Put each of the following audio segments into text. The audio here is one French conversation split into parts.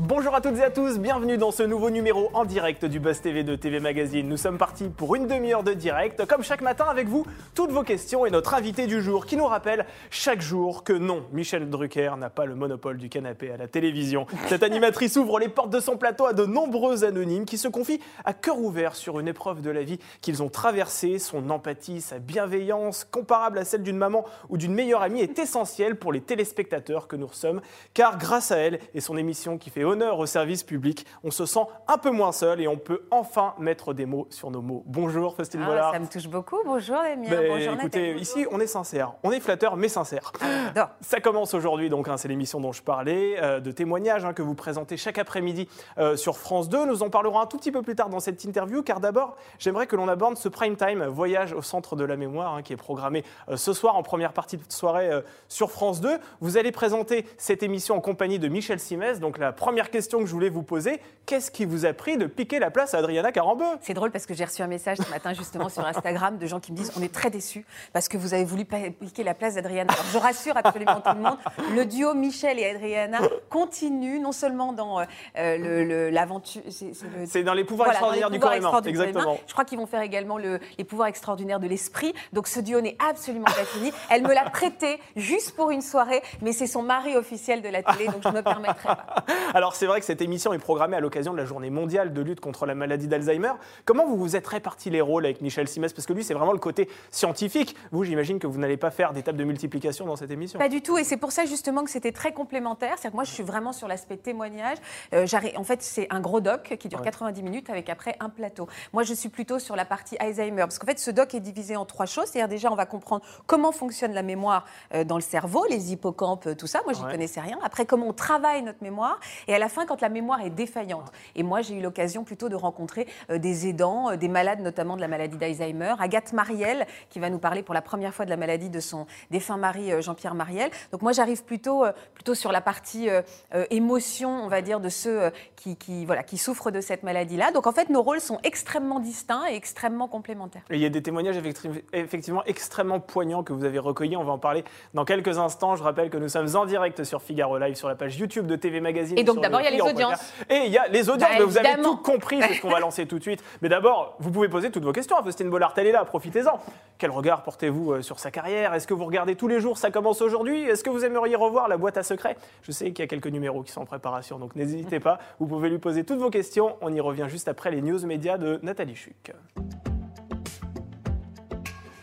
Bonjour à toutes et à tous, bienvenue dans ce nouveau numéro en direct du Buzz TV de TV Magazine. Nous sommes partis pour une demi-heure de direct, comme chaque matin avec vous, toutes vos questions et notre invité du jour qui nous rappelle chaque jour que non, Michel Drucker n'a pas le monopole du canapé à la télévision. Cette animatrice ouvre les portes de son plateau à de nombreux anonymes qui se confient à cœur ouvert sur une épreuve de la vie qu'ils ont traversée. Son empathie, sa bienveillance, comparable à celle d'une maman ou d'une meilleure amie, est essentielle pour les téléspectateurs que nous sommes, car grâce à elle et son émission qui fait honneur au service public, on se sent un peu moins seul et on peut enfin mettre des mots sur nos mots. Bonjour Faustine Ah, Bollard. ça me touche beaucoup. Bonjour Damien. Ben, Bonjour écoutez, Nathalie. ici on est sincère, on est flatteur mais sincère. Ah. Ça commence aujourd'hui, donc hein, c'est l'émission dont je parlais, euh, de témoignages hein, que vous présentez chaque après-midi euh, sur France 2. Nous en parlerons un tout petit peu plus tard dans cette interview, car d'abord, j'aimerais que l'on aborde ce prime time, voyage au centre de la mémoire, hein, qui est programmé euh, ce soir en première partie de soirée sur France 2. Vous allez présenter cette émission en compagnie de Michel Simès. Donc la première question que je voulais vous poser, qu'est-ce qui vous a pris de piquer la place à Adriana Carambeu? C'est drôle parce que j'ai reçu un message ce matin justement sur Instagram de gens qui me disent on est très déçus parce que vous avez voulu piquer la place d'Adriana. Alors, je rassure absolument tout le monde, le duo Michel et Adriana continue non seulement dans euh, le- l'aventure, c'est le- dans les pouvoirs Voilà, dans les extraordinaires du corps humain. Exactement. Je crois qu'ils vont faire également le- les pouvoirs extraordinaires de l'esprit. Donc ce duo n'est absolument pas fini. Elle me l'a prêté juste pour une soirée, mais c'est son mari officiel de la télé, donc je ne me permettrai pas. Alors c'est vrai que cette émission est programmée à l'occasion de la journée mondiale de lutte contre la maladie d'Alzheimer. Comment vous vous êtes répartis les rôles avec Michel Simès? Parce que lui, c'est vraiment le côté scientifique. Vous, j'imagine que vous n'allez pas faire d'étape de multiplication dans cette émission. Pas du tout, et c'est pour ça justement que c'était très complémentaire. C'est-à-dire que moi, je suis vraiment sur l'aspect témoignage. Euh, en fait, c'est un gros doc qui dure Ouais. 90 minutes avec après un plateau. Moi, je suis plutôt sur la partie Alzheimer, parce qu'en fait, ce doc est divisé en trois choses. C'est-à-dire déjà, on va comprendre comment fonctionne la mémoire euh, dans le cerveau, les hippocampes, euh, tout ça. Moi, j'y Ouais. connaissais rien. Après, comment on travaille notre mémoire, et à la fin, quand la mémoire est défaillante. Et moi, j'ai eu l'occasion plutôt de rencontrer euh, des aidants, euh, des malades notamment de la maladie d'Alzheimer. Agathe Mariel, qui va nous parler pour la première fois de la maladie de son défunt mari euh, Jean-Pierre Mariel. Donc moi, j'arrive plutôt, plutôt sur la partie euh, euh, émotion, on va dire, de ceux qui, qui, voilà, qui souffrent de cette maladie-là. Donc en fait, nos rôles sont extrêmement distincts et extrêmement complémentaires. Et il y a des témoignages effecti- effectivement extrêmement poignants que vous avez recueillis. On va en parler dans quelques instants. Je rappelle que nous sommes en direct sur Figaro Live, sur la page YouTube de TV Magazine. Et donc, d'abord, il y a les audiences. Et il y a les audiences. Bah, mais vous avez tout compris, c'est ce qu'on va lancer tout de suite. Mais d'abord, vous pouvez poser toutes vos questions à Faustine Bollard. Elle est là, profitez-en. Quel regard portez-vous euh, sur sa carrière? Est-ce que vous regardez tous les jours Ça commence aujourd'hui? Est-ce que vous aimeriez revoir la boîte à secrets? Je sais qu'il y a quelques numéros qui sont en préparation, donc n'hésitez pas. Vous pouvez lui poser toutes vos questions. On y revient juste après les news médias de Nathalie Chuc.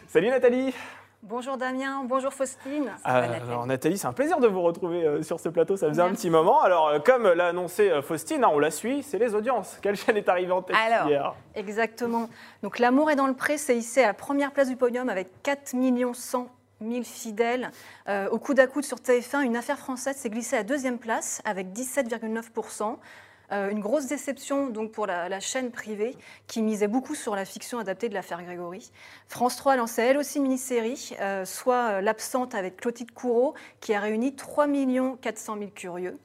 Salut Nathalie Bonjour Damien, bonjour Faustine. Euh, Nathalie. alors Nathalie, c'est un plaisir de vous retrouver euh, sur ce plateau, ça faisait un petit moment. Alors euh, comme l'a annoncé euh, Faustine, hein, on la suit, c'est les audiences. Quelle chaîne est arrivée en tête Alors. hier Exactement. Donc L'amour est dans le pré, c'est hissé à la première place du podium avec 4 100 000 fidèles. Euh, au coude à coude sur TF1, une affaire française s'est glissée à deuxième place avec 17,9%. Euh, une grosse déception donc pour la, chaîne privée qui misait beaucoup sur la fiction adaptée de l'affaire Grégory. France 3 a lancé elle aussi une mini-série, euh, soit euh, L'absente avec Clotilde Courreau, qui a réuni 3 400 000 curieux.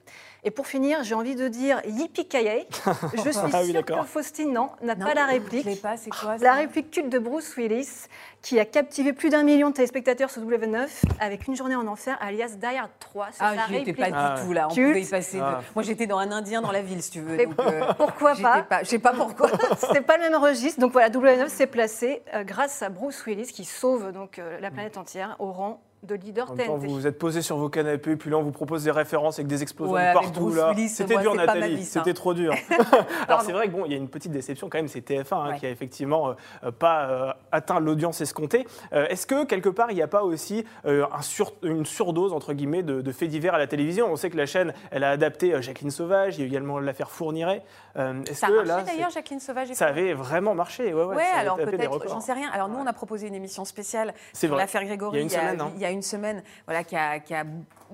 Et pour finir, j'ai envie de dire yippee Je suis Ah oui, sûre d'accord. que Faustine, non, n'a pas la Je réplique. l'ai pas, c'est quoi ça La réplique culte de Bruce Willis, qui a captivé plus d'un million de téléspectateurs sur W9 avec Une journée en enfer, alias Die Hard 3. C'est Ah, j'y étais pas Ah, du tout là. On Culte. pouvait y passer. de- Ah. Moi, j'étais dans un Indien dans la ville, si tu veux. Donc, euh, Pourquoi pas Je sais pas pourquoi. C'était pas le même registre. Donc voilà, W9 s'est placé euh, grâce à Bruce Willis qui sauve donc euh, la planète entière au rang de leader En même temps, vous vous êtes posé sur vos canapés, puis là on vous propose des références avec des explosions Ouais, partout. Là. C'était dur Nathalie, c'était trop dur. Alors c'est vrai que bon, il y a une petite déception quand même, c'est TF1 hein, Ouais. qui a effectivement euh, euh, pas euh, atteint l'audience escomptée. Euh, Est-ce que quelque part il n'y a pas aussi un sur- une surdose entre guillemets de, de faits divers à la télévision? On sait que la chaîne, elle a adapté Jacqueline Sauvage, il y a également l'affaire Fourniret. Euh, Ça a que marché d'ailleurs, Jacqueline Sauvage et ça avait vraiment marché Ouais, ouais, Ouais, ça avait alors peut-être, j'en sais rien. Alors nous, on a proposé une émission spéciale sur l'affaire Grégory Il y a une semaine, hein. il y a une semaine, voilà, qui a, qui a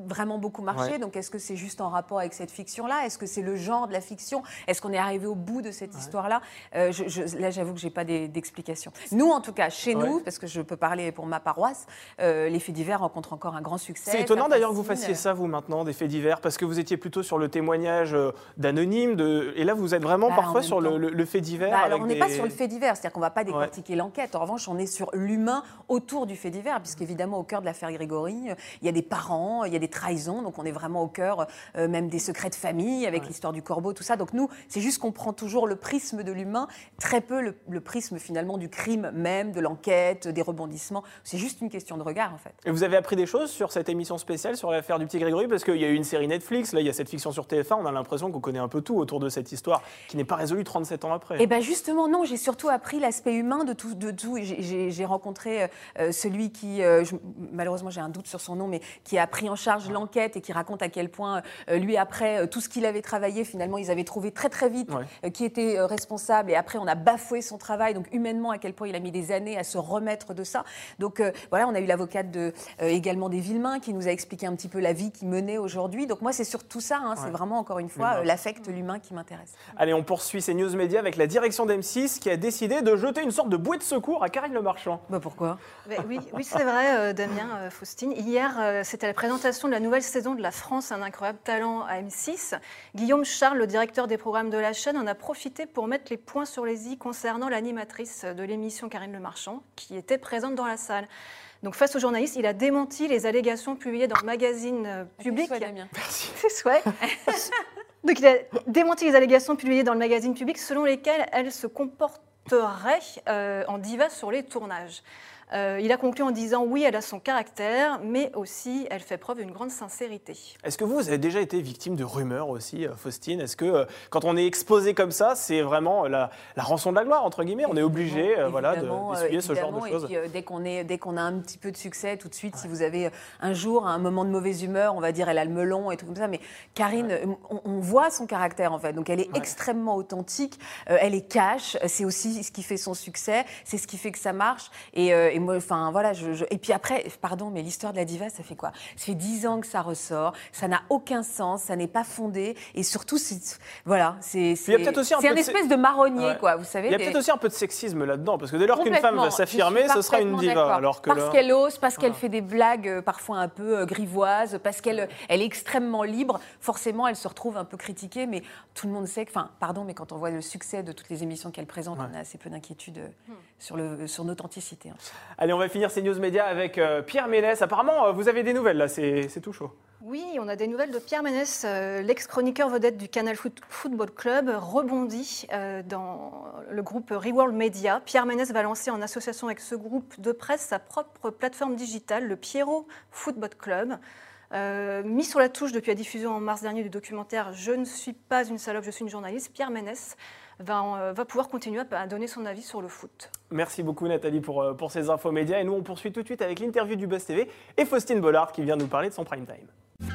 vraiment beaucoup marché. Ouais. Donc est-ce que c'est juste en rapport avec cette fiction-là? Est-ce que c'est le genre de la fiction? Est-ce qu'on est arrivé au bout de cette histoire-là? Euh, je- je- Là, j'avoue que j'ai pas d'explication. Nous, en tout cas, chez nous, parce que je peux parler pour ma paroisse, euh, les faits divers rencontrent encore un grand succès. C'est étonnant d'ailleurs que vous fassiez ça, vous, maintenant, des faits divers, parce que vous étiez plutôt sur le témoignage d'anonymes, de... et là, vous êtes vraiment Bah, parfois sur le, temps. le- le fait divers. Bah, alors, avec on n'est des- pas sur le fait divers, c'est-à-dire qu'on ne va pas décortiquer l'enquête. En revanche, on est sur l'humain autour du fait divers, puisqu'évidemment, au cœur de l'affaire Grégory. Il y a des parents, il y a des trahisons, donc on est vraiment au cœur euh, même des secrets de famille avec l'histoire du corbeau, tout ça. Donc nous, c'est juste qu'on prend toujours le prisme de l'humain, très peu le, le prisme finalement du crime même, de l'enquête, des rebondissements. C'est juste une question de regard en fait. Et vous avez appris des choses sur cette émission spéciale sur l'affaire du petit Grégory? Parce qu'il y a eu une série Netflix, là il y a cette fiction sur TF1, on a l'impression qu'on connaît un peu tout autour de cette histoire qui n'est pas résolue 37 ans après. Eh bien justement, non, j'ai surtout appris l'aspect humain de tout. De tout. J'ai- rencontré euh, euh, celui qui, euh, je- malheureusement j'ai un doute sur son nom, mais qui a pris en charge l'enquête et qui raconte à quel point euh, lui, après tout ce qu'il avait travaillé, finalement, ils avaient trouvé très très vite Ouais. qui était responsable. Et après, on a bafoué son travail. Donc humainement, à quel point il a mis des années à se remettre de ça. Donc voilà, on a eu l'avocate de, également des Villemains qui nous a expliqué un petit peu la vie qu'il menait aujourd'hui. Donc moi, c'est surtout ça. hein, Ouais. C'est vraiment, encore une fois, l'affect, l'humain qui m'intéresse. Allez, on poursuit ces news médias avec la direction d'M6 qui a décidé de jeter une sorte de bouée de secours à Karine Le Marchand. Bah pourquoi? Mais oui, oui c'est vrai, euh, Damien, euh, Faustine. Hier, euh, c'était la présentation de la nouvelle saison de La France, un incroyable talent à M6. Guillaume Charles, le directeur des programmes de la chaîne, en a profité pour mettre les points sur les i concernant l'animatrice de l'émission Karine Le Marchand, qui était présente dans la salle. Donc, face aux journalistes, il a démenti les allégations publiées dans le magazine euh, public. Soit, Damien. C'est souhait. Donc, il a démenti les allégations publiées dans le magazine public selon lesquelles elle se comporterait euh, en diva sur les tournages. Euh, il a conclu en disant oui, elle a son caractère, mais aussi elle fait preuve d'une grande sincérité. Est-ce que vous, vous avez déjà été victime de rumeurs aussi, euh, Faustine? Est-ce que euh, quand on est exposé comme ça, c'est vraiment la, la rançon de la gloire, entre guillemets? On est obligé euh, voilà, de- d'essuyer ce genre de choses Et puis, dès qu'on a un petit peu de succès, tout de suite, si vous avez un jour un moment de mauvaise humeur, on va dire elle a le melon et tout comme ça. Mais Karine, on, on voit son caractère en fait. Donc elle est Ouais. extrêmement authentique. elle est cash. C'est aussi ce qui fait son succès. C'est ce qui fait que ça marche. Et, et moi, enfin voilà. Je, je- Et puis après, pardon, mais l'histoire de la diva, ça fait quoi? Ça fait dix ans que ça ressort. Ça n'a aucun sens. Ça n'est pas fondé. Et surtout, c'est voilà, c'est il y a peut-être aussi un c'est peu un de- espèce de marronnier, Ouais. quoi. Vous savez Il y a des- peut-être aussi un peu de sexisme là-dedans, parce que dès lors qu'une femme va s'affirmer, ce sera une diva. Alors que parce là- qu'elle ose, parce qu'elle Voilà. fait des blagues euh, parfois un peu euh, grivoises, parce qu'elle elle est extrêmement libre, forcément elle se retrouve un peu critiquée, mais tout le monde sait que, enfin, pardon, mais quand on voit le succès de toutes les émissions qu'elle présente, Ouais. on a assez peu d'inquiétude euh, sur, le, sur l'authenticité. Allez, on va finir ces news médias avec euh, Pierre Ménès. Apparemment, euh, vous avez des nouvelles là, c'est tout chaud. Oui, on a des nouvelles de Pierre Ménès, euh, l'ex-chroniqueur vedette du Canal Foot- Football Club, rebondit dans le groupe Reworld Media. Pierre Ménès va lancer en association avec ce groupe de presse sa propre plateforme digitale, le Pierrot Football Club. Mis sur la touche depuis la diffusion en mars dernier du documentaire Je ne suis pas une salope, je suis une journaliste, Pierre Ménès va, euh, va pouvoir continuer à, à donner son avis sur le foot. Merci beaucoup Nathalie pour, euh, pour ces infos médias. Et nous, on poursuit tout de suite avec l'interview du Buzz TV et Faustine Bollard qui vient nous parler de son prime time.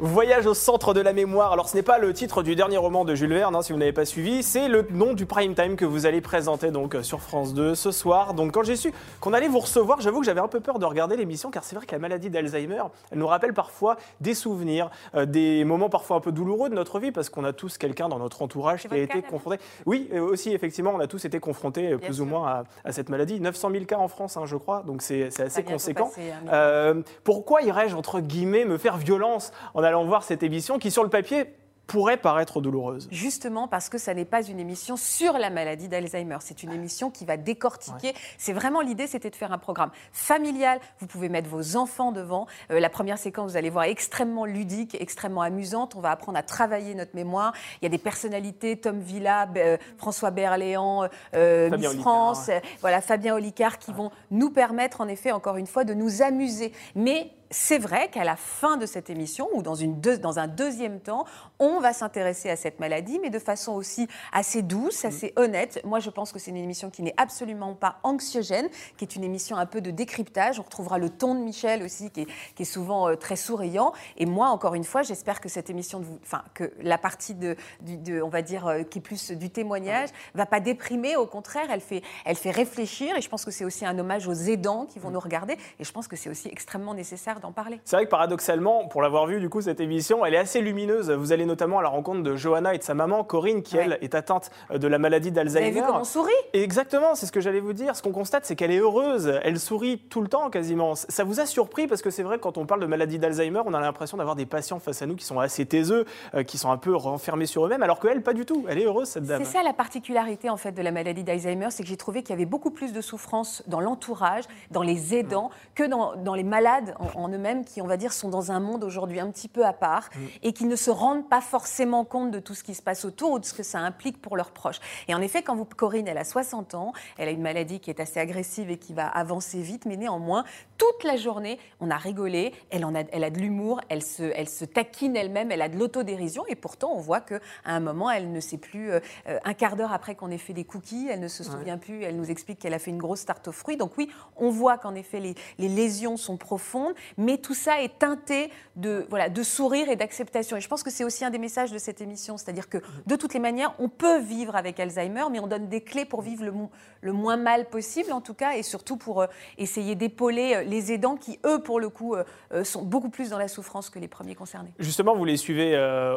Voyage au centre de la mémoire. Alors, ce n'est pas le titre du dernier roman de Jules Verne, hein, si vous n'avez pas suivi. C'est le nom du prime time que vous allez présenter donc euh, sur France 2 ce soir. Donc, quand j'ai su qu'on allait vous recevoir, j'avoue que j'avais un peu peur de regarder l'émission, car c'est vrai que la maladie d'Alzheimer, elle nous rappelle parfois des souvenirs, euh, des moments parfois un peu douloureux de notre vie, parce qu'on a tous quelqu'un dans notre entourage qui a cas, été confronté. Oui, euh, aussi, effectivement, on a tous été confrontés Bien plus ou moins à, à cette maladie. 900 000 cas en France, hein, je crois, donc c'est assez conséquent. passer, hein, Euh, pourquoi irais-je, entre guillemets, me faire violence en allant voir cette émission qui, sur le papier, pourrait paraître douloureuse Justement parce que ça n'est pas une émission sur la maladie d'Alzheimer, c'est une émission qui va décortiquer. C'est vraiment l'idée, c'était de faire un programme familial. Vous pouvez mettre vos enfants devant. Euh, la première séquence, vous allez voir, est extrêmement ludique, extrêmement amusante. On va apprendre à travailler notre mémoire. Il y a des personnalités, Tom Villa, euh, François Berléand, euh, Miss Olicard, France, voilà Fabien Olicard, qui vont nous permettre, en effet, encore une fois, de nous amuser. Mais c'est vrai qu'à la fin de cette émission, ou dans, une deux- dans un deuxième temps, on va s'intéresser à cette maladie, mais de façon aussi assez douce, assez honnête. Moi, je pense que c'est une émission qui n'est absolument pas anxiogène, qui est une émission un peu de décryptage. On retrouvera le ton de Michel aussi, qui est, qui est souvent euh, très souriant. Et moi, encore une fois, j'espère que cette émission, de vous- enfin, que la partie de, du- de- on va dire, euh, qui est plus du témoignage, va pas déprimer. Au contraire, elle fait, elle fait réfléchir. Et je pense que c'est aussi un hommage aux aidants qui vont nous regarder. Et je pense que c'est aussi extrêmement nécessaire faire d'en parler. C'est vrai que paradoxalement, pour l'avoir vu du coup cette émission, elle est assez lumineuse. Vous allez notamment à la rencontre de Johanna et de sa maman Corinne, qui elle est atteinte de la maladie Vous avez d'Alzheimer. vu comment on sourit? Exactement, c'est ce que j'allais vous dire. Ce qu'on constate, c'est qu'elle est heureuse. Elle sourit tout le temps quasiment. Ça vous a surpris? Parce que c'est vrai que quand on parle de maladie d'Alzheimer, on a l'impression d'avoir des patients face à nous qui sont assez taiseux, euh, qui sont un peu renfermés sur eux-mêmes, alors qu'elle, pas du tout. Elle est heureuse cette dame. C'est ça la particularité en fait de la maladie d'Alzheimer, c'est que j'ai trouvé qu'il y avait beaucoup plus de souffrance dans l'entourage, dans les aidants, que dans, dans les malades en, en eux-mêmes qui, on va dire, sont dans un monde aujourd'hui un petit peu à part et qui ne se rendent pas forcément compte de tout ce qui se passe autour ou de ce que ça implique pour leurs proches. Et en effet, quand vous, Corinne, elle a 60 ans, elle a une maladie qui est assez agressive et qui va avancer vite, mais néanmoins, toute la journée, on a rigolé, elle, en a, elle a de l'humour, elle se, elle se taquine elle-même, elle a de l'autodérision et pourtant, on voit qu'à un moment, elle ne sait plus, euh, euh, un quart d'heure après qu'on ait fait des cookies, elle ne se souvient plus, elle nous explique qu'elle a fait une grosse tarte aux fruits. Donc oui, on voit qu'en effet, les, les lésions sont profondes, mais tout ça est teinté de, voilà, de sourire et d'acceptation. Et je pense que c'est aussi un des messages de cette émission, c'est-à-dire que de toutes les manières, on peut vivre avec Alzheimer, mais on donne des clés pour vivre le, mo- le moins mal possible, en tout cas, et surtout pour euh, essayer d'épauler euh, les aidants qui, eux, pour le coup, euh, sont beaucoup plus dans la souffrance que les premiers concernés. Justement, vous les suivez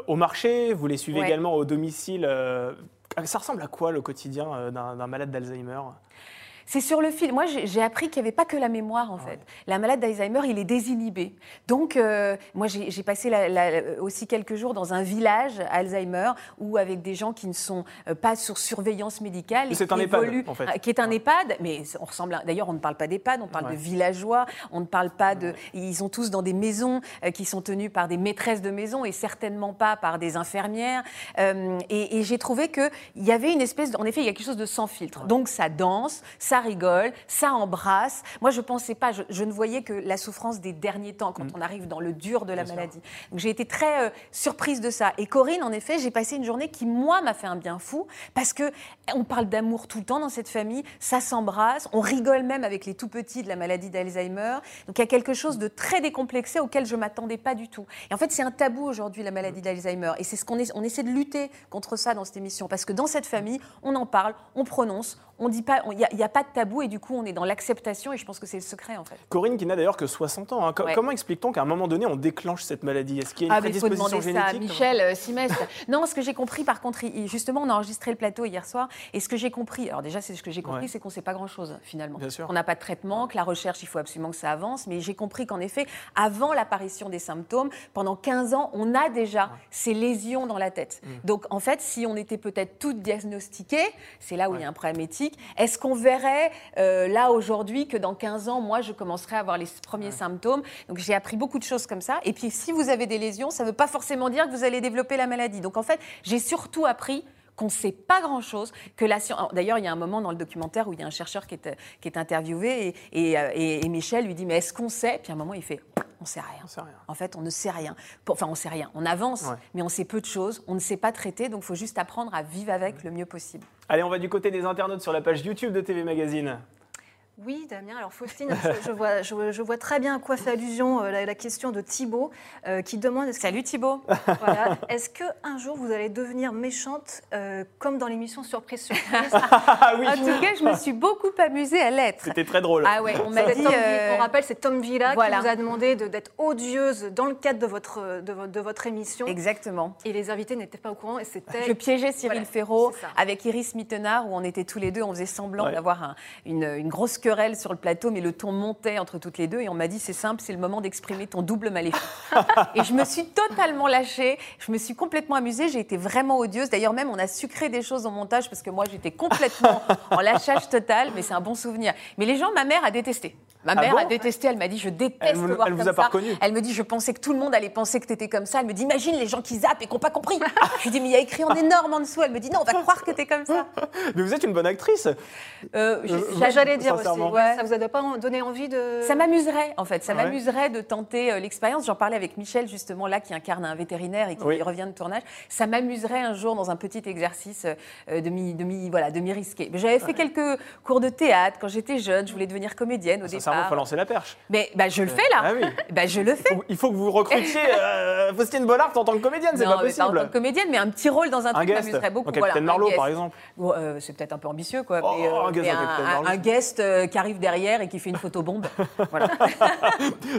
au marché, vous les suivez Ouais. également au domicile. ça ressemble à quoi le quotidien d'un malade d'Alzheimer? C'est sur le fil. Moi, j'ai appris qu'il n'y avait pas que la mémoire, en fait. La malade d'Alzheimer, il est désinhibé. Donc, euh, moi, j'ai passé la- la- aussi quelques jours dans un village à Alzheimer où avec des gens qui ne sont euh, pas sur surveillance médicale. C'est qui un EHPAD, évoluent- en fait. euh, Qui est un Ouais. EHPAD, mais on ressemble. à- D'ailleurs, on ne parle pas d'EHPAD, on parle Ouais. de villageois. On ne parle pas de. Ils sont tous dans des maisons qui sont tenues par des maîtresses de maison et certainement pas par des infirmières. Euh, et et j'ai trouvé qu'il y avait une espèce. De, en effet, il y a quelque chose de sans filtre. Donc, ça danse, ça rigole, ça embrasse. Moi, je pensais pas. Je, je ne voyais que la souffrance des derniers temps quand on arrive dans le dur de la Mm. Sûr. maladie. Donc, j'ai été très euh, surprise de ça. Et Corinne, en effet, j'ai passé une journée qui, moi, m'a fait un bien fou parce que on parle d'amour tout le temps dans cette famille. Ça s'embrasse. On rigole même avec les tout petits de la maladie d'Alzheimer. Donc, il y a quelque chose de très décomplexé auquel je m'attendais pas du tout. Et en fait, c'est un tabou aujourd'hui, la maladie d'Alzheimer. Et c'est ce qu'on on essaie de lutter contre ça dans cette émission. Parce que dans cette famille, on en parle, on prononce, on dit pas, il n'y a, pas de tabou et du coup, on est dans l'acceptation. Et je pense que c'est le secret, en fait. Corinne, qui n'a d'ailleurs que 60 ans, hein, Ouais. comment explique-t-on qu'à un moment donné, on déclenche cette maladie? Est-ce qu'il y a une Ah, il faut prédisposition demander ça à génétique? Michel euh, Simestre. non, ce que j'ai compris, par contre, justement, on a enregistré le plateau hier soir, et ce que j'ai compris, alors déjà, c'est ce que j'ai compris, Ouais. c'est qu'on ne sait pas grand-chose, finalement. Bien sûr. On n'a pas de traitement, que la recherche, il faut absolument que ça avance, mais j'ai compris qu'en effet, avant l'apparition des symptômes, pendant 15 ans, on a déjà ces lésions dans la tête. Mm. Donc, en fait, si on était peut-être toutes diagnostiquées, c'est là où il y a un problème éthique, est-ce qu'on verrait, euh, là, aujourd'hui, que dans 15 ans, moi, je commencerai à avoir les premiers symptômes Donc, j'ai appris beaucoup de choses comme ça. Et puis, si vous avez des lésions, ça ne veut pas forcément dire que vous allez développer la maladie. Donc, en fait, j'ai surtout appris qu'on ne sait pas grand-chose, que la science... D'ailleurs, il y a un moment dans le documentaire où il y a un chercheur qui est, qui est interviewé et, et, euh, et- et Michel lui dit, mais est-ce qu'on sait? Puis à un moment, il fait, on ne sait rien. On sait rien. En fait, on ne sait rien. Enfin, on sait rien. On avance, Ouais. mais on sait peu de choses. On ne sait pas traiter, donc il faut juste apprendre à vivre avec le mieux possible. Allez, on va du côté des internautes sur la page YouTube de TV Magazine. Oui, Damien. Alors, Faustine, je, vois, je, je vois très bien à quoi fait allusion euh, la, la question de Thibaut, euh, qui demande est-ce que- Salut Thibaut voilà, est-ce qu'un jour vous allez devenir méchante euh, comme dans l'émission Surprise Surprise? Ah oui, En tout cas, je me suis beaucoup amusée à l'être. c'était très drôle. Ah ouais, on m'a dit... Tom euh, On rappelle, c'est Tom Villa voilà. qui vous a demandé de- d'être odieuse dans le cadre de votre, de, vo- de votre émission. Exactement. Et les invités n'étaient pas au courant et c'était. Je piégeais Cyril Voilà, Ferraud avec Iris Mittenard, où on était tous les deux, on faisait semblant Ouais. d'avoir un- une, une grosse sur le plateau, mais le ton montait entre toutes les deux. Et on m'a dit c'est simple, c'est le moment d'exprimer ton double maléfique. et je me suis totalement lâchée, je me suis complètement amusée, j'ai été vraiment odieuse. D'ailleurs, même, on a sucré des choses au montage parce que moi, j'étais complètement en lâchage total, mais c'est un bon souvenir. Mais les gens, ma mère a détesté. Ma Ah mère bon a détesté, elle m'a dit je déteste Elle vous- voir elle vous comme a pas ça. reconnu Elle me dit je pensais que tout le monde allait penser que tu étais comme ça. Elle me dit imagine les gens qui zappent et qui n'ont pas compris. je lui dis mais il y a écrit en énorme en dessous. Elle me dit non, on va croire que tu es comme ça. Mais vous êtes une bonne actrice. Euh, je- Euh, j'a- J'allais dire aussi. Ouais, Ça vous a pas donné envie de. Ça m'amuserait, en fait. Ça Ouais. m'amuserait de tenter euh, l'expérience. J'en parlais avec Michel, justement, là, qui incarne un vétérinaire et qui Oui. revient de tournage. Ça m'amuserait un jour dans un petit exercice euh, demi, demi, voilà, demi-risqué. Mais J'avais fait quelques cours de théâtre quand j'étais jeune. Je voulais devenir comédienne au Il faut lancer la perche. Mais bah, je le fais là. Ah oui. Bah, je le fais. Faut- Il faut que vous recrutiez euh, Faustine Bollard en tant que comédienne, c'est pas mais pas en possible. tant que comédienne, mais un petit rôle dans un, Un truc guest, m'amuserait beaucoup. Capitaine voilà, Marlowe par exemple. Bon, euh, c'est peut-être un peu ambitieux, quoi. Oh, mais, un guest un, guest euh, qui arrive derrière et qui fait une photo bombe. voilà.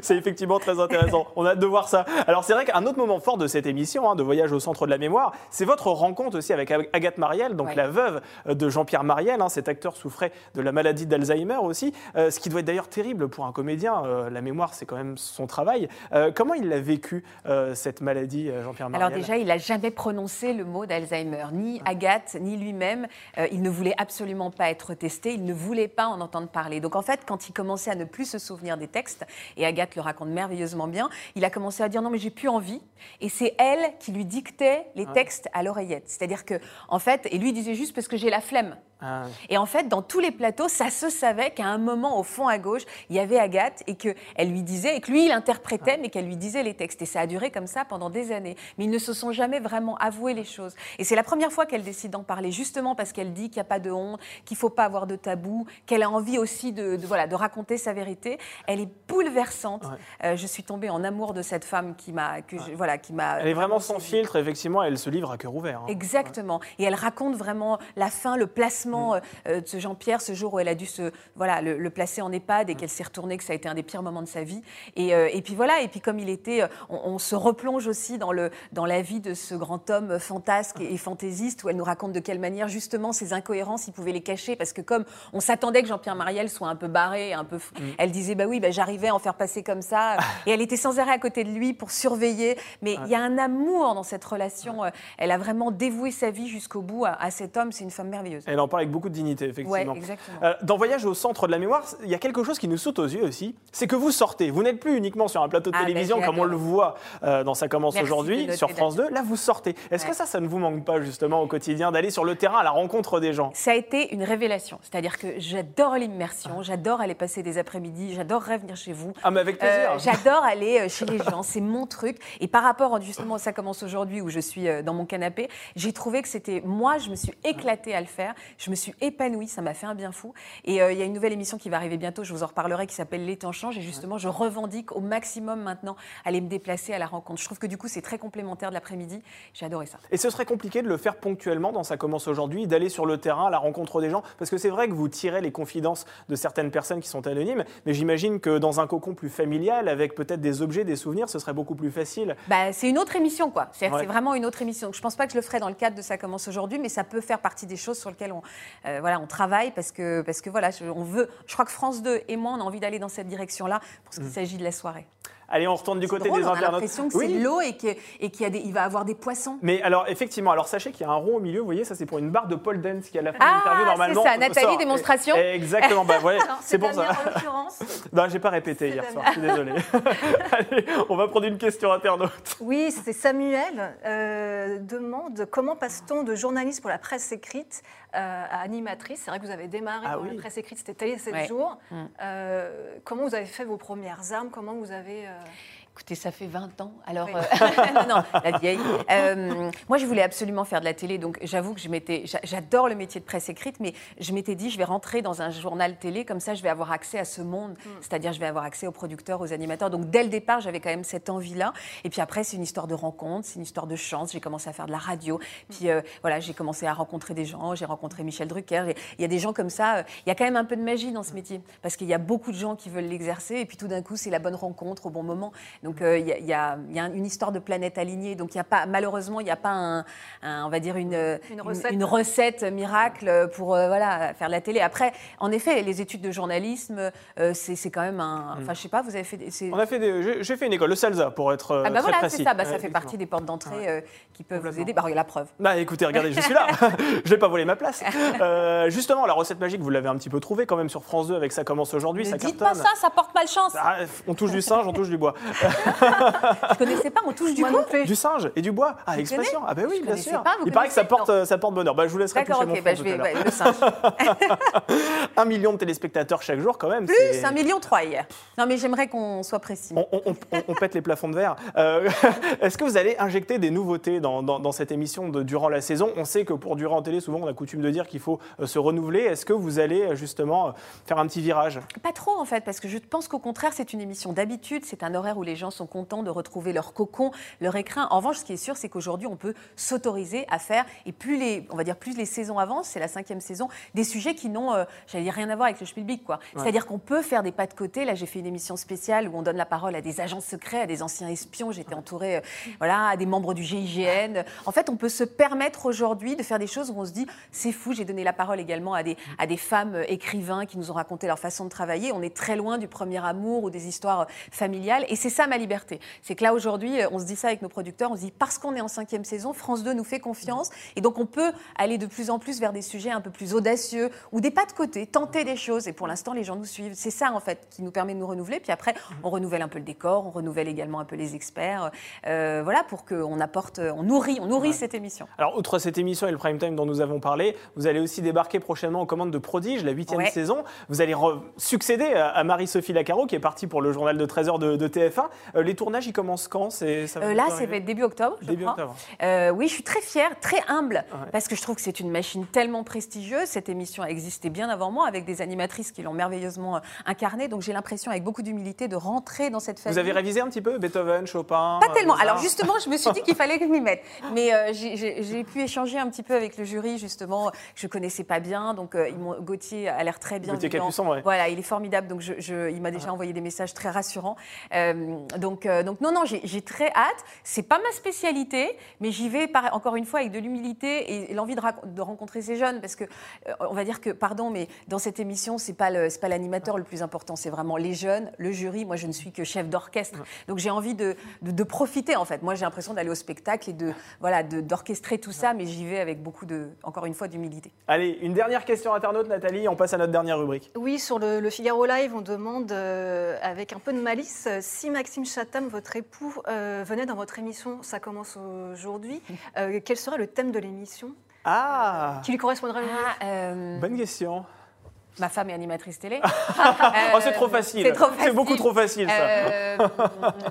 C'est effectivement très intéressant. On a hâte de voir ça. Alors c'est vrai qu'un autre moment fort de cette émission, hein, de Voyage au centre de la mémoire, c'est votre rencontre aussi avec Ag- Agathe Marielle, donc Ouais. la veuve de Jean-Pierre Marielle. hein. cet acteur souffrait de la maladie d'Alzheimer aussi, euh, ce qui doit être d'ailleurs terrible pour un comédien. Euh, la mémoire, c'est quand même son travail. Euh, comment il l'a vécu euh, cette maladie, Jean-Pierre Marielle Alors déjà, il n'a jamais prononcé le mot d'Alzheimer, ni Agathe, ni lui-même. Il ne voulait absolument pas être testé, il ne voulait pas en entendre parler. Donc en fait, quand il commençait à ne plus se souvenir des textes, et Agathe le raconte merveilleusement bien, il a commencé à dire non mais j'ai plus envie. Et c'est elle qui lui dictait les textes à l'oreillette. C'est-à-dire que en fait, et lui disait juste parce que j'ai la flemme. Ah, Et en fait, dans tous les plateaux, ça se savait qu'à un moment, au fond à gauche, il y avait Agathe et qu'elle lui disait, et que lui, il interprétait, mais qu'elle lui disait les textes. Et ça a duré comme ça pendant des années. Mais ils ne se sont jamais vraiment avoués les choses. Et c'est la première fois qu'elle décide d'en parler, justement parce qu'elle dit qu'il n'y a pas de honte, qu'il ne faut pas avoir de tabou, qu'elle a envie aussi de, de, voilà, de raconter sa vérité. Elle est bouleversante. Euh, je suis tombée en amour de cette femme qui m'a, que je- voilà, qui m'a. Elle est vraiment sans filtre, effectivement, elle se livre à cœur ouvert. hein. Exactement. Et elle raconte vraiment la fin, le placement Mm. euh, de ce Jean-Pierre, ce jour où elle a dû se, voilà, le, le placer en EHPAD et qu'elle s'est retournée, que ça a été un des pires moments de sa vie. Et, euh, et puis voilà, et puis comme il était, euh, on, on se replonge aussi dans, le, dans la vie de ce grand homme fantasque et, et fantaisiste, où elle nous raconte de quelle manière justement ces incohérences, il pouvait les cacher, parce que comme on s'attendait que Jean-Pierre Marielle soit un peu barré, un peu, Mm. elle disait bah oui, bah, j'arrivais à en faire passer comme ça, et elle était sans arrêt à côté de lui pour surveiller. Mais il y a un amour dans cette relation. Elle a vraiment dévoué sa vie jusqu'au bout à, à cet homme. C'est une femme merveilleuse. Elle en parle avec beaucoup de dignité, effectivement. Ouais. Euh, dans Voyage au centre de la mémoire, il y a quelque chose qui nous saute aux yeux aussi, c'est que vous sortez. Vous n'êtes plus uniquement sur un plateau de Ah, télévision comme on le voit euh, dans Ça commence aujourd'hui sur France 2. Là, vous sortez. Est-ce que ça, ça ne vous manque pas justement au quotidien d'aller sur le terrain à la rencontre des gens? Ça a été une révélation. C'est-à-dire que j'adore l'immersion, j'adore aller passer des après-midi, j'adore revenir chez vous. Ah, mais avec Euh, plaisir. J'adore aller euh, chez les gens, c'est mon truc. Et par rapport justement à ça commence aujourd'hui où je suis euh, dans mon canapé, j'ai trouvé que c'était moi, je me suis éclatée à le faire, je me suis épanouie, ça m'a fait un bien fou. Et euh, il y a une nouvelle émission qui va arriver bientôt, je vous en reparlerai, qui s'appelle Les temps changent. Et justement, je revendique au maximum maintenant aller me déplacer à la rencontre. Je trouve que du coup, c'est très complémentaire de l'après-midi. J'ai adoré ça. Et ce serait compliqué de le faire ponctuellement dans Ça commence aujourd'hui, d'aller sur le terrain à la rencontre des gens? Parce que c'est vrai que vous tirez les confidences de certaines personnes qui sont anonymes, mais j'imagine que dans un cocon plus familial, avec peut-être des objets, des souvenirs, ce serait beaucoup plus facile. Bah, c'est une autre émission, quoi. C'est Ouais. c'est vraiment une autre émission. Donc, je pense pas que je le ferai dans le cadre de Ça commence aujourd'hui, mais ça peut faire partie des choses sur lesquelles on, euh, voilà, on travaille parce que, parce que voilà, je, on veut. Je crois que France 2 et moi, on a envie d'aller dans cette direction-là pour ce qu'il s'agit de la soirée. Allez, on retourne du C'est côté drôle, des on a internautes. l'impression que c'est de l'eau et que- et qu'il y a des- il va avoir des poissons. Mais alors, effectivement, alors sachez qu'il y a un rond au milieu, vous voyez, ça c'est pour une barre de Paul Dance qui à la fin de Ah, l'interview c'est normalement. ça, Nathalie, sort. démonstration. Et- Exactement, bah ouais, Non, c'est pour ça. en l'occurrence. Non, j'ai pas répété C'est hier soir, je suis désolé. Allez, on va prendre une question internaute. Oui, c'est Samuel euh, demande comment passe-t-on de journaliste pour la presse écrite euh, à animatrice C'est vrai que vous avez démarré Ah dans oui. la presse écrite, c'était Télé 7 Ouais. jours. Mm. Euh, comment vous avez fait vos premières armes? Comment vous avez... Écoutez, ça fait 20 ans. Alors, Oui. euh, non, non, la vieille. Euh, moi, je voulais absolument faire de la télé, donc j'avoue que je m'étais, j'a- j'adore le métier de presse écrite, mais je m'étais dit, je vais rentrer dans un journal télé, comme ça, je vais avoir accès à ce monde, c'est-à-dire, je vais avoir accès aux producteurs, aux animateurs. Donc, dès le départ, j'avais quand même cette envie-là. Et puis après, c'est une histoire de rencontre, c'est une histoire de chance. J'ai commencé à faire de la radio, puis euh, voilà, j'ai commencé à rencontrer des gens. J'ai rencontré Michel Drucker. Il y a des gens comme ça. Il y a quand même un peu de magie dans ce métier, parce qu'il y a beaucoup de gens qui veulent l'exercer, et puis tout d'un coup, c'est la bonne rencontre au bon moment. Donc, euh, il y a, il y a- il y a une histoire de planète alignée. Donc, il y a pas, malheureusement, il n'y a pas un, un- on va dire une, Une recette. une recette miracle pour euh, voilà faire de la télé. Après, en effet, les études de journalisme, euh, c'est quand même un. Enfin, je sais pas, vous avez fait. On a fait j'ai- fait une école, le Salza, pour être euh, Ah bah très voilà, précis. c'est ça. Bah, ça Ouais, fait partie des portes d'entrée euh, qui peuvent vous aider. Bah, regarde la preuve. Bah écoutez, regardez, je suis là. je vais pas voler ma place. Euh, justement, la recette magique, vous l'avez un petit peu trouvée quand même sur France 2 avec Ça commence aujourd'hui, Ne ça dites cartonne. pas ça, ça porte malchance. Ah, on touche du singe, on touche du bois. Je connaissais pas, on touche du plus. Du singe et du bois. Ah, Vous expression. Ah, bah oui, Je bien sûr. pas, Il paraît que ça porte, ça porte bonheur. Bah, je vous laisserai D'accord, toucher mon ok, bah, je tout à vais. l'heure. ouais, le singe. Un million de téléspectateurs chaque jour, quand même. Plus, 1 million 3 hier. Non, mais j'aimerais qu'on soit précis. On, on- on- on pète les plafonds de verre. Euh, Est-ce que vous allez injecter des nouveautés dans, dans- dans cette émission de, durant la saison? On sait que pour durer en télé, souvent on a coutume de dire qu'il faut euh, se renouveler. Est-ce que vous allez euh, justement faire un petit virage? Pas trop en fait, parce que je pense qu'au contraire, c'est une émission d'habitude, c'est un horaire où les gens sont contents de retrouver leur cocon, leur écrin. En revanche, ce qui est sûr, c'est qu'aujourd'hui, on peut s'autoriser à faire, et plus les, on va dire, plus les saisons avancent, c'est la cinquième saison, des sujets qui n'ont, euh, j'allais dire, rien à voir avec le Spielberg, quoi. C'est-à-dire qu'on peut faire des pas de côté. Là, j'ai fait une émission spéciale où on donne la parole à des agents secrets, à des anciens espions. J'étais entourée, euh, voilà, à des membres du GIGN. En fait, on peut se permettre aujourd'hui de faire des choses où on se dit, c'est fou. J'ai donné la parole également à des, à des femmes euh, écrivains qui nous ont raconté leur façon de travailler. On est très loin du premier amour ou des histoires familiales. Et c'est ça ma liberté. C'est que là, aujourd'hui, euh, on se dit ça avec nos producteurs. On se dit, parce qu'on est en cinquième saison, France 2 nous fait confiance. Et donc, on peut aller de plus en plus vers des sujets un peu plus audacieux ou des pas de côté, tenter des choses. Et pour l'instant, les gens nous suivent. C'est ça, en fait, qui nous permet de nous renouveler. Puis après, on renouvelle un peu le décor, on renouvelle également un peu les experts. Euh, voilà, pour qu'on apporte, on nourrit, on nourrit cette émission. Alors, outre cette émission et le prime time dont nous avons parlé, vous allez aussi débarquer prochainement aux commandes de Prodige, la huitième Ouais. saison. Vous allez succéder à, à Marie-Sophie Lacaro, qui est partie pour le journal de 13h de, de TF1. Euh, les tournages, ils commencent quand? C'est- ça va Euh, là, ça va être début octobre, je Début crois. octobre. Euh, oui, je suis très fière, très humble, Ouais. parce que je trouve que c'est une machine tellement prestigieuse. Cette émission a existé bien avant moi, avec des animatrices qui l'ont merveilleusement incarnée. Donc j'ai l'impression, avec beaucoup d'humilité, de rentrer dans cette famille. Vous avez révisé un petit peu Beethoven, Chopin Pas tellement. Alors justement, je me suis dit qu'il fallait que je m'y mette. Mais j'ai- pu échanger un petit peu avec le jury, justement. Je connaissais pas bien, donc euh, ils Gauthier a l'air très bien. Gauthier Capuçon, ouais. Voilà, il est formidable. Donc je, je- il m'a déjà envoyé des messages très rassurants. Euh, donc, euh, donc non, non, j'ai très hâte. C'est pas ma spécialité, mais j'y vais par- encore une fois avec de l'humilité et l'envie de, rencontrer ces jeunes, parce que euh, on va dire que, pardon, mais dans cette émission, c'est pas le- c'est pas l'animateur le plus important, c'est vraiment les jeunes, le jury. Moi, je ne suis que chef d'orchestre, donc j'ai envie de, de- de profiter en fait. Moi, j'ai l'impression d'aller au spectacle et de voilà d'orchestrer tout ça, mais j'y vais avec beaucoup de, encore une fois, d'humilité. Allez, une dernière question internaute, Nathalie. On passe à notre dernière rubrique. Oui, sur le, le Figaro Live, on demande euh, avec un peu de malice si Maxime Chatham, votre époux, euh, venait dans votre émission, ça commence aujourd'hui, euh, quel serait le thème de l'émission? Ah! Qui lui correspondrait Ah, euh, Bonne question. Ma femme est animatrice télé. oh, c'est trop facile. c'est trop C'est beaucoup trop facile, ça. Euh,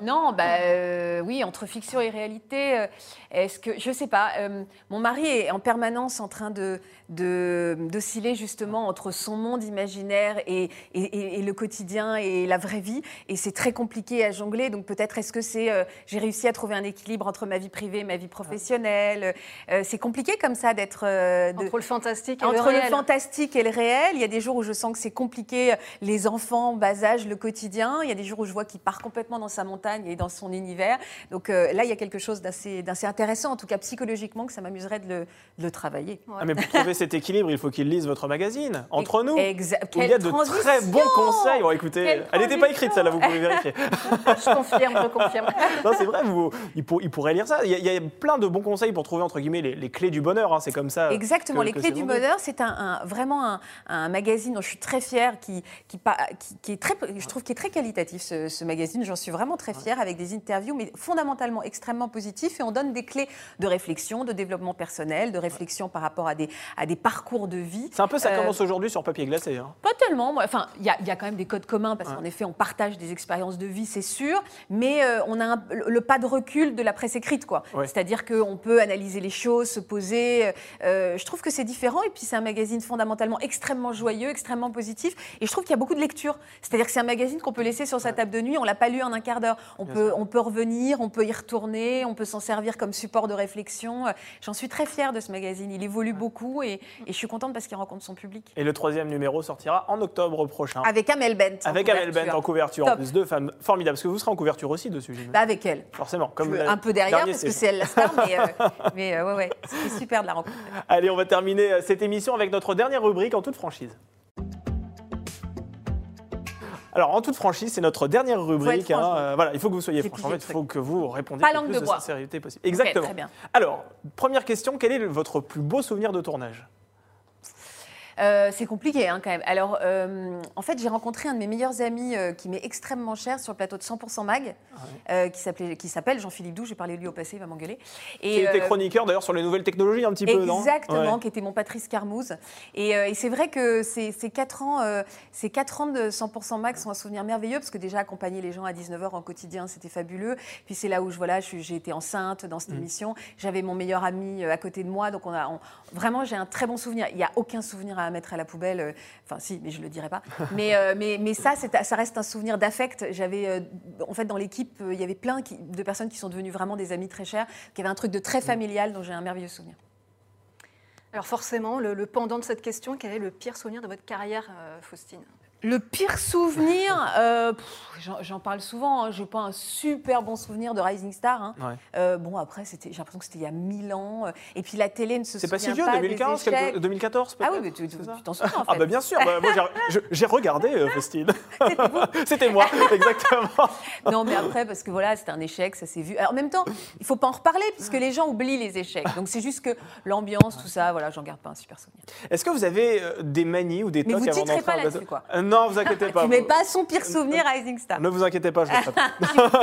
non, bah euh, oui, entre fiction et réalité, euh, est-ce que je sais pas. euh, mon mari est en permanence en train de de- d'osciller justement entre son monde imaginaire et, et- et- et le quotidien et la vraie vie, et c'est très compliqué à jongler. Donc peut-être est-ce que c'est euh, j'ai réussi à trouver un équilibre entre ma vie privée et ma vie professionnelle. Euh, c'est compliqué comme ça d'être euh, Entre le fantastique et entre le le, réel. fantastique et le réel, il y a des jours où je sens que c'est compliqué, les enfants, bas âge, le quotidien. Il y a des jours où je vois qu'il part complètement dans sa montagne et dans son univers. Donc euh, là, il y a quelque chose d'assez intéressant, en tout cas psychologiquement, que ça m'amuserait de le, de le travailler. Ah, mais pour trouver cet équilibre, il faut qu'il lise votre magazine, Entre nous. Où il y a de très bons conseils. Bon, écoutez, Quelle elle n'était pas écrite, celle-là, vous pouvez vérifier. Je confirme, je confirme. Non, c'est vrai, vous, il, pour- il pourrait lire ça. Il y, a, il y a plein de bons conseils pour trouver, entre guillemets, les, les clés du bonheur. hein. C'est comme ça. Exactement, que- les que clés du bonheur, c'est un, un- vraiment un, un magazine dont je suis très fière, qui, qui, qui- qui est très, je trouve qu'il est très qualitatif ce, ce magazine. J'en suis vraiment très fière avec des interviews, mais fondamentalement extrêmement positifs, et on donne des clés de réflexion, de développement personnel, de réflexion par rapport à des, à des parcours de vie. C'est un peu ça Euh, commence aujourd'hui sur papier glacé. hein. Pas tellement. moi. Enfin, il y, a- il y a quand même des codes communs parce qu'en effet, on partage des expériences de vie, c'est sûr, mais euh, on a un- le, le pas de recul de la presse écrite, quoi. Ouais. C'est-à-dire qu'on peut analyser les choses, se poser. euh, je trouve que c'est différent et puis c'est un magazine fondamentalement extrêmement joyeux, extrêmement positif. Et je trouve qu'il y a beaucoup de lecture. C'est-à-dire que c'est un magazine qu'on peut laisser sur sa table de nuit. On l'a pas lu en un quart d'heure. On Bien peut, sûr. on peut revenir, on peut y retourner, on peut s'en servir comme support de réflexion. J'en suis très fière de ce magazine. Il évolue beaucoup et, et je suis contente parce qu'il rencontre son public. Et le troisième numéro sortira en octobre prochain. Avec Amel Bent. en Avec Amel. Bent en couverture. En plus, deux femmes formidables. Parce que vous serez en couverture aussi dessus. Bah, avec elle. Forcément. Comme Je- un peu derrière parce que c'est elle la star, mais, euh, mais euh, ouais, ouais, c'était super de la rencontrer. Allez, on va terminer euh, cette émission avec notre dernière rubrique en toute franchise. Alors, en toute franchise, c'est notre dernière rubrique. hein, donc. euh, voilà, il faut que vous soyez J'ai franche. En fait, il faut que vous répondiez Pas le de plus bois. sincérité possible. Exactement. très bien. Alors, première question, quel est votre plus beau souvenir de tournage? Euh, c'est compliqué hein, quand même. Alors, euh, en fait, j'ai rencontré un de mes meilleurs amis euh, qui m'est extrêmement cher sur le plateau de 100% Mag, euh, qui s'appelle Jean-Philippe Doux. J'ai parlé de lui au passé, il va m'engueuler. Qui était chroniqueur d'ailleurs sur les nouvelles technologies un petit peu, non? Exactement, Ouais. qui était mon Patrice Carmouze. Et, et c'est vrai que ces, ces, quatre ans, ces quatre ans de 100% max sont un souvenir merveilleux parce que déjà accompagner les gens à 19h en quotidien, c'était fabuleux. Puis c'est là où je, voilà, j'ai été enceinte dans Mm. cette émission. J'avais mon meilleur ami à côté de moi. Donc on a, on- vraiment, j'ai un très bon souvenir. Il n'y a aucun souvenir à mettre à la poubelle. euh, Enfin, si, mais je ne le dirai pas. mais, euh, mais, mais ça, ça reste un souvenir d'affect. J'avais, euh, en fait, dans l'équipe, il y avait plein qui- de personnes qui sont devenues vraiment des amis très chers, qui avaient un truc de très familial, dont j'ai un merveilleux souvenir. Alors forcément, le, le pendant de cette question, quel est le pire souvenir de votre carrière, Faustine? Le pire souvenir, euh, j'en- parle souvent, hein, j'ai pas un super bon souvenir de Rising Star. hein. Ouais. Euh, bon, après, j'ai l'impression que c'était il y a mille ans. euh, Et puis la télé ne se C'est souvient pas si vieux, pas 2015, des échecs. quelque- 2014 Ah oui, mais tu C'est t'en souviens en fait. Ah bah bien sûr, bah, moi, j'ai- je- regardé Faustine. C'était moi, exactement. Non, mais après, parce que voilà, c'était un échec, ça s'est vu. Alors, en même temps, il faut pas en reparler, puisque les gens oublient les échecs. Donc c'est juste que l'ambiance, tout ça, voilà, j'en garde pas un super souvenir. Est-ce que vous avez des manies ou des Mais tocs vous avant titrez pas là-dessus, quoi. Non, vous inquiétez pas. Tu mets pas son pire souvenir à Rising Star. Ne vous inquiétez pas, je le ferai pas.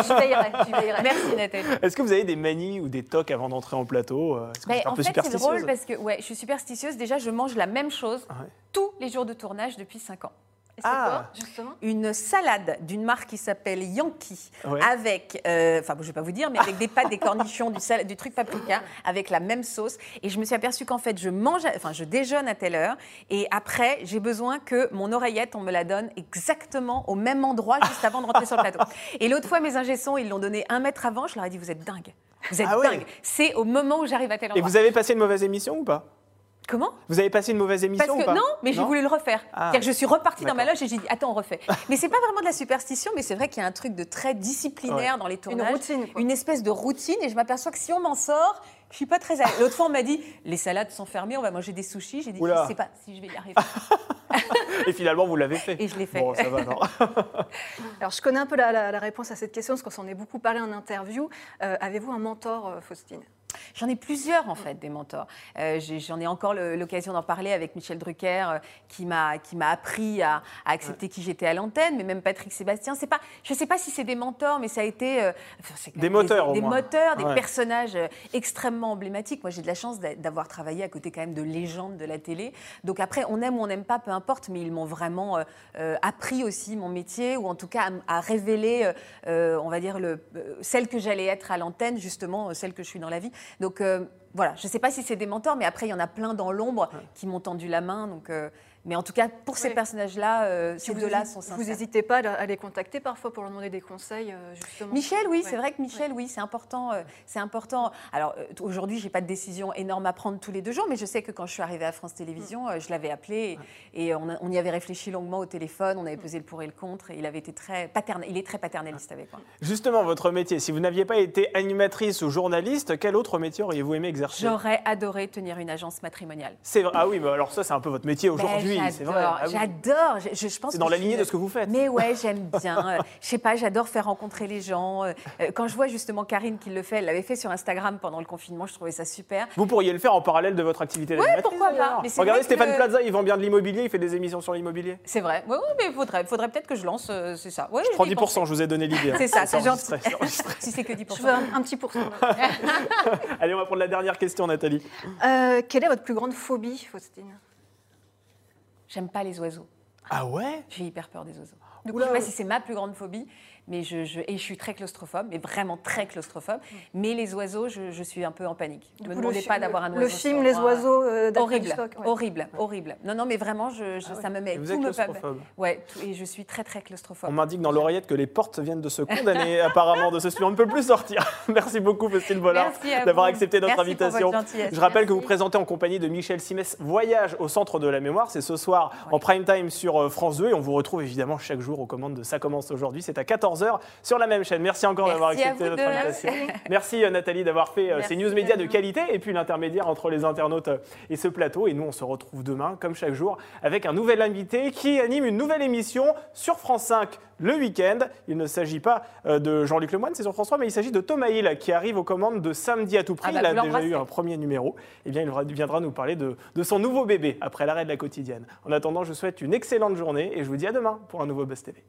Je veillerai, je veillerai. Merci Nathalie. Est-ce que vous avez des manies ou des tocs avant d'entrer en plateau euh, Est-ce que vous Ben, êtes un en peu fait, c'est drôle parce que ouais, je suis superstitieuse. Déjà, je mange la même chose Ouais. tous les jours de tournage depuis 5 ans. Et c'est Ah. quoi, justement? Une salade d'une marque qui s'appelle Yankee, Ouais. avec, euh, enfin, bon, je vais pas vous dire, mais avec des pâtes, des cornichons, du, truc paprika, avec la même sauce. Et je me suis aperçue qu'en fait, je mange, enfin, je déjeune à telle heure, et après, j'ai besoin que mon oreillette, on me la donne exactement au même endroit, juste avant de rentrer sur le plateau. Et l'autre fois, mes ingessons, ils l'ont donné un mètre avant. Je leur ai dit, vous êtes dingue. Vous êtes Ah ouais. dingue. C'est au moment où j'arrive à tel Et endroit. vous avez passé une mauvaise émission ou pas? Comment Vous avez passé une mauvaise émission Parce ou que pas non, mais j'ai voulu le refaire. Ah. Que je suis repartie dans ma loge et j'ai dit attends, on refait. mais c'est pas vraiment de la superstition, mais c'est vrai qu'il y a un truc de très disciplinaire dans les Une tournages, routine, quoi. une espèce de routine, et je m'aperçois que si on m'en sort, je suis pas très. à l'aise. L'autre fois, on m'a dit les salades sont fermées, on va manger des sushis. J'ai dit Oula. je sais pas si je vais y arriver. Et finalement, vous l'avez fait. Et je l'ai fait. Bon, ça va, non Alors je connais un peu la, la- la réponse à cette question, parce qu'on s'en est beaucoup parlé en interview. Euh, Avez-vous un mentor, euh, Faustine? J'en ai plusieurs en fait des mentors. Euh, J'en ai encore l'occasion d'en parler avec Michel Drucker, euh, qui m'a appris à, à accepter qui j'étais à l'antenne, mais même Patrick Sébastien. Pas, je sais pas si c'est des mentors, mais ça a été euh, enfin, Des moteurs, des, moteurs, des Ouais. personnages euh, extrêmement emblématiques. Moi, j'ai de la chance d'a- d'avoir travaillé à côté quand même de légendes de la télé. Donc après, on aime ou on n'aime pas, peu importe, mais ils m'ont vraiment appris aussi mon métier, ou en tout cas à, à révéler, on va dire le, celle que j'allais être à l'antenne, justement, celle que je suis dans la vie. Donc euh, voilà, je ne sais pas si c'est des mentors, mais après, il y en a plein dans l'ombre qui m'ont tendu la main. Donc, euh, mais en tout cas, pour ces Oui. personnages-là, euh, ces vous deux-là sont Vous sincères. n'hésitez pas à les contacter parfois pour leur demander des conseils, euh, justement? Michel, oui, Ouais. c'est vrai que Michel, oui, c'est important. euh, c'est important. Alors euh, aujourd'hui, j'ai pas de décision énorme à prendre tous les deux jours, mais je sais que quand je suis arrivée à France Télévisions, euh, je l'avais appelé et, et on, a- on y avait réfléchi longuement au téléphone. On avait pesé le pour et le contre. Et il avait été très paternel. Il est très paternaliste avec moi. Justement, votre métier, si vous n'aviez pas été animatrice ou journaliste, quel autre métier auriez-vous aimé exercer? J'aurais adoré tenir une agence matrimoniale. C'est vrai. Ah oui, mais alors ça, c'est un peu votre métier aujourd'hui, C'est vrai. j'adore, Ah oui. J'adore. Je, pense C'est dans que la lignée de ce que vous faites. Mais ouais, j'aime bien. Euh, je sais pas, j'adore faire rencontrer les gens. Euh, euh, Quand je vois justement Karine qui le fait, elle l'avait fait sur Instagram pendant le confinement, je trouvais ça super. Vous pourriez le faire en parallèle de votre activité d'animatrice. pourquoi pas. Mais Regardez que Stéphane Plaza, il vend bien de l'immobilier, il fait des émissions sur l'immobilier. C'est vrai. Oui, oui, mais il faudrait, faudrait peut-être que je lance, euh, c'est ça. Ouais, Je prends j'y 10%, je vous ai donné l'idée. hein. C'est ça, c'est gentil. Si c'est que 10%. Je veux un, un petit pourcent. Allez, on va prendre la dernière question, Nathalie. Euh, quelle est votre plus grande phobie, Faustine? J'aime pas les oiseaux. Ah ouais? J'ai hyper peur des oiseaux. Du coup, Oula. je sais pas si c'est ma plus grande phobie, mais je, je- et je suis très claustrophobe, mais vraiment très claustrophobe. Mais les oiseaux, je, je suis un peu en panique. Ne me demandez le pas d'avoir un le oiseau. film sur Les moi. oiseaux euh, Horrible, ouais. horrible, horrible. Non, non, mais vraiment, je, je- ça me met, Et vous tout êtes me claustrophobe. Ouais, tout- et je suis très très On claustrophobe. m'indique dans l'oreillette que les portes viennent de se condamner apparemment de ce studio. On ne peut plus sortir. Merci beaucoup, Faustine Bollard, d'avoir accepté notre Merci pour invitation. Je rappelle que vous présentez en compagnie de Michel Simès Voyage au centre de la mémoire. C'est ce soir en prime time sur euh, France 2 et on vous retrouve évidemment chaque jour aux commandes de Ça commence aujourd'hui. C'est à 14h sur la même chaîne. Merci encore d'avoir accepté notre invitation. Merci euh, Nathalie d'avoir fait euh, ces news médias de qualité et puis l'intermédiaire entre les internautes euh, et ce plateau. Et nous, on se retrouve demain, comme chaque jour, avec un nouvel invité qui anime une nouvelle émission sur France 5 le week-end. Il ne s'agit pas de Jean-Luc Lemoyne, c'est sur François, mais il s'agit de Thomas Hill qui arrive aux commandes de Samedi à tout prix. Ah bah, il a déjà eu un premier numéro. Eh bien, il viendra nous parler de, de son nouveau bébé après l'arrêt de la quotidienne. En attendant, je vous souhaite une excellente journée et je vous dis à demain pour un nouveau Buzz TV.